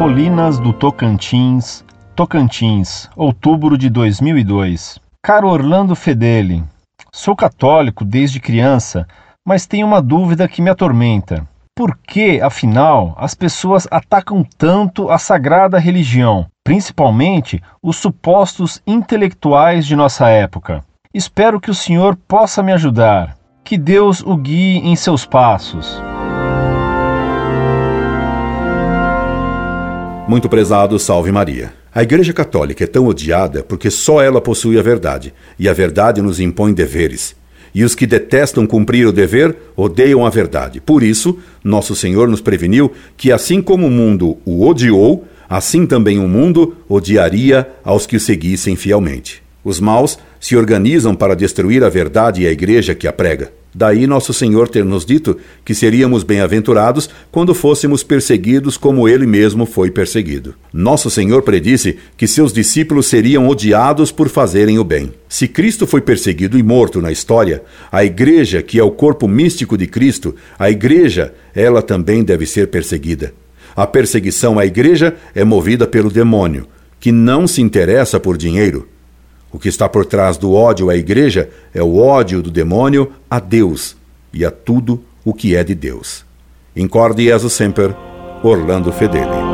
Colinas do Tocantins, Tocantins, outubro de 2002. Caro Orlando Fedeli, sou católico desde criança, mas tenho uma dúvida que me atormenta. Por que, afinal, as pessoas atacam tanto a sagrada religião, principalmente os supostos intelectuais de nossa época? Espero que o senhor possa me ajudar. Que Deus o guie em seus passos. Muito prezado, salve Maria. A Igreja Católica é tão odiada porque só ela possui a verdade, e a verdade nos impõe deveres. E os que detestam cumprir o dever odeiam a verdade. Por isso, nosso Senhor nos preveniu que, assim como o mundo o odiou, assim também o mundo odiaria aos que o seguissem fielmente. Os maus se organizam para destruir a verdade e a igreja que a prega. Daí nosso Senhor ter nos dito que seríamos bem-aventurados quando fôssemos perseguidos como ele mesmo foi perseguido. Nosso Senhor predisse que seus discípulos seriam odiados por fazerem o bem. Se Cristo foi perseguido e morto na história, a igreja, que é o corpo místico de Cristo, a igreja, ela também deve ser perseguida. A perseguição à igreja é movida pelo demônio, que não se interessa por dinheiro. O que está por trás do ódio à igreja é o ódio do demônio a Deus e a tudo o que é de Deus. Incorde Jesus Semper, Orlando Fedeli.